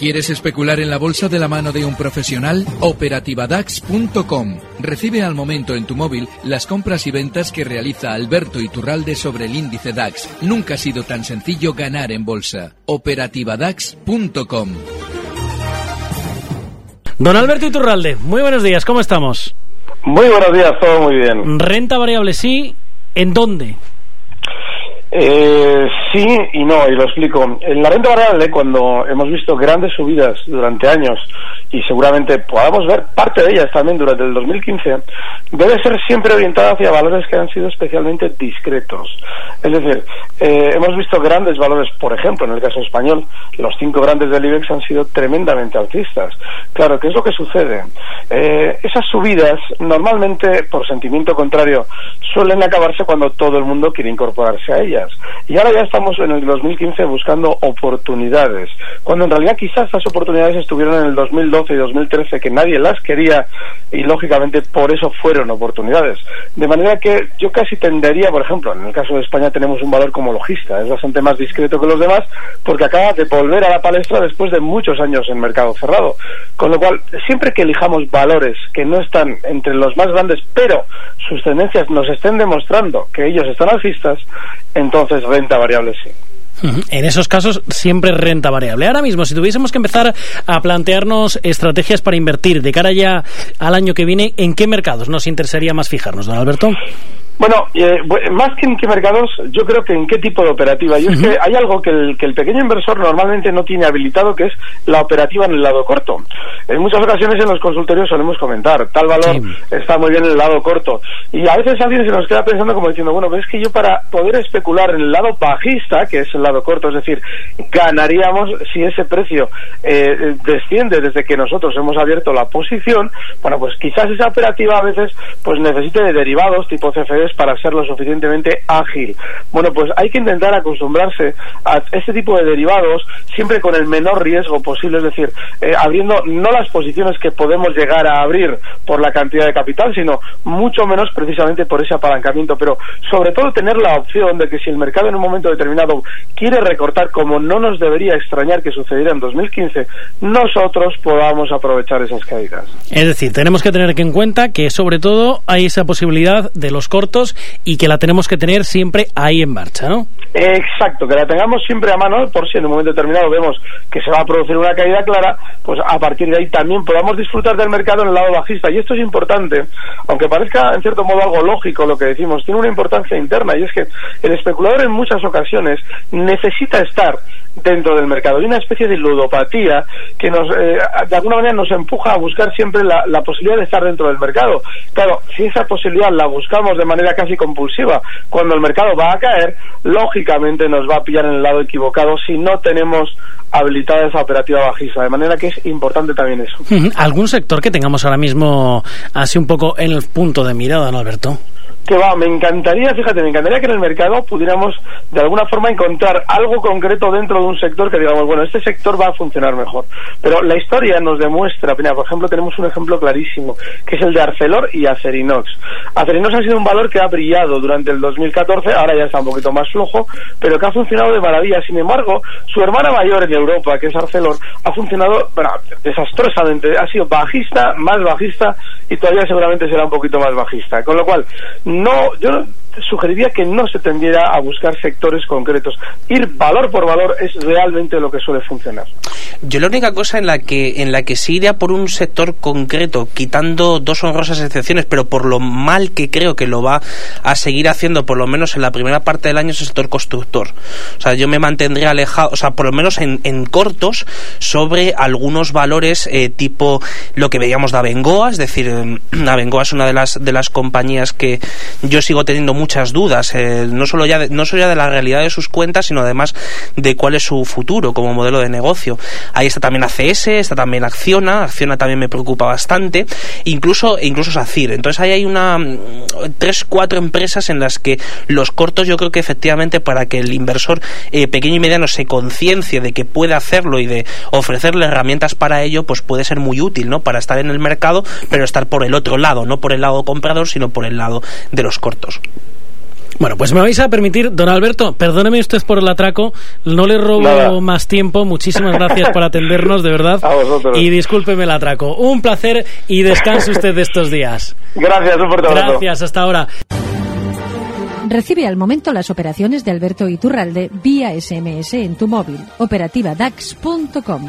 ¿Quieres especular en la bolsa de la mano de un profesional? Operativadax.com. Recibe al momento en tu móvil las compras y ventas que realiza Alberto Iturralde sobre el índice DAX. Nunca ha sido tan sencillo ganar en bolsa. Operativadax.com. Don Alberto Iturralde, muy buenos días, ¿cómo estamos? Muy buenos días, todo muy bien. Renta variable sí, ¿en dónde? Eh, sí y no, y lo explico. En la renta variable, cuando hemos visto grandes subidas durante años y seguramente podamos ver parte de ellas también durante el 2015, debe ser siempre orientada hacia valores que han sido especialmente discretos. Es decir, eh, hemos visto grandes valores, por ejemplo, en el caso español, los cinco grandes del IBEX han sido tremendamente alcistas. Claro, ¿qué es lo que sucede? Eh, esas subidas, normalmente, por sentimiento contrario, suelen acabarse cuando todo el mundo quiere incorporarse a ellas. Y ahora ya estamos en el 2015 buscando oportunidades, cuando en realidad quizás esas oportunidades estuvieron en el 2012 y 2013 que nadie las quería y lógicamente por eso fueron oportunidades. De manera que yo casi tendería, por ejemplo, en el caso de España tenemos un valor como logista, es bastante más discreto que los demás porque acaba de volver a la palestra después de muchos años en mercado cerrado. Con lo cual, siempre que elijamos valores que no están entre los más grandes, pero sus tendencias nos estén demostrando que ellos están alcistas, entonces renta variable sí. En esos casos siempre renta variable. Ahora mismo, si tuviésemos que empezar a plantearnos estrategias para invertir de cara ya al año que viene, ¿en qué mercados nos interesaría más fijarnos, don Alberto? Bueno, eh, más que en qué mercados, yo creo que en qué tipo de operativa. Y es que hay algo que el, que el pequeño inversor normalmente no tiene habilitado, que es la operativa en el lado corto. En muchas ocasiones en los consultorios solemos comentar, tal valor está muy bien en el lado corto. Y a veces alguien se nos queda pensando como diciendo, bueno, es que yo para poder especular en el lado bajista, que es el lado corto, es decir, ganaríamos si ese precio eh, desciende desde que nosotros hemos abierto la posición, bueno, pues quizás esa operativa a veces pues necesite de derivados tipo Para ser lo suficientemente ágil. Bueno, pues hay que intentar acostumbrarse a este tipo de derivados siempre con el menor riesgo posible, es decir, eh, abriendo no las posiciones que podemos llegar a abrir por la cantidad de capital, sino mucho menos precisamente por ese apalancamiento, pero sobre todo tener la opción de que si el mercado en un momento determinado quiere recortar, como no nos debería extrañar que sucediera en 2015, nosotros podamos aprovechar esas caídas. Es decir, tenemos que tener en cuenta que sobre todo hay esa posibilidad de los y que la tenemos que tener siempre ahí en marcha, ¿no? Exacto, que la tengamos siempre a mano por si en un momento determinado vemos que se va a producir una caída clara, pues a partir de ahí también podamos disfrutar del mercado en el lado bajista. Y esto es importante, aunque parezca en cierto modo algo lógico lo que decimos, tiene una importancia interna y es que el especulador en muchas ocasiones necesita estar dentro del mercado. Hay una especie de ludopatía que nos, eh, de alguna manera nos empuja a buscar siempre la, la, posibilidad de estar dentro del mercado. Claro, si esa posibilidad la buscamos de manera casi compulsiva cuando el mercado va a caer, lógicamente nos va a pillar en el lado equivocado si no tenemos habilitada esa operativa bajista. De manera que es importante también eso. ¿Algún sector que tengamos ahora mismo así un poco en el punto de mirada, ¿no, Alberto? Que va, me encantaría, fíjate, me encantaría que en el mercado pudiéramos de alguna forma encontrar algo concreto dentro de un sector que digamos, bueno, este sector va a funcionar mejor. Pero la historia nos demuestra, mira, por ejemplo, tenemos un ejemplo clarísimo, que es el de Arcelor y Acerinox. Acerinox ha sido un valor que ha brillado durante el 2014, ahora ya está un poquito más flojo, pero que ha funcionado de maravilla. Sin embargo, su hermana mayor en Europa, que es Arcelor, ha funcionado desastrosamente. Ha sido bajista, más bajista y todavía seguramente será un poquito más bajista. Con lo cual, no, yo sugeriría que no se tendiera a buscar sectores concretos. Ir valor por valor es realmente lo que suele funcionar. Yo la única cosa en la que en la que sí iría por un sector concreto, quitando dos honrosas excepciones, pero por lo mal que creo que lo va a seguir haciendo, por lo menos en la primera parte del año, es el sector constructor. O sea, yo me mantendría alejado, o sea, por lo menos en, en cortos, sobre algunos valores eh, tipo lo que veíamos de Abengoa, es decir, Abengoa es una de las de las compañías que yo sigo teniendo muchas dudas, eh, no, solo ya de, no solo ya de la realidad de sus cuentas, sino además de cuál es su futuro como modelo de negocio. Ahí está también ACS, está también Acciona, Acciona también me preocupa bastante, incluso, incluso SACIR. Entonces ahí hay una, mm, tres, cuatro empresas en las que los cortos yo creo que efectivamente para que el inversor eh, pequeño y mediano se conciencie de que puede hacerlo y de ofrecerle herramientas para ello, pues puede ser muy útil, ¿no? Para estar en el mercado, pero estar por el otro lado, no por el lado comprador, sino por el lado de los cortos. Bueno, pues me vais a permitir, don Alberto, perdóneme usted por el atraco, no le robo más tiempo, muchísimas gracias por atendernos, de verdad, y discúlpeme el atraco. Un placer y descanse usted de estos días. Gracias, un fuerte abrazo. Gracias, hasta ahora. Recibe al momento las operaciones de Alberto Iturralde vía SMS en tu móvil. Operativa DAX.com.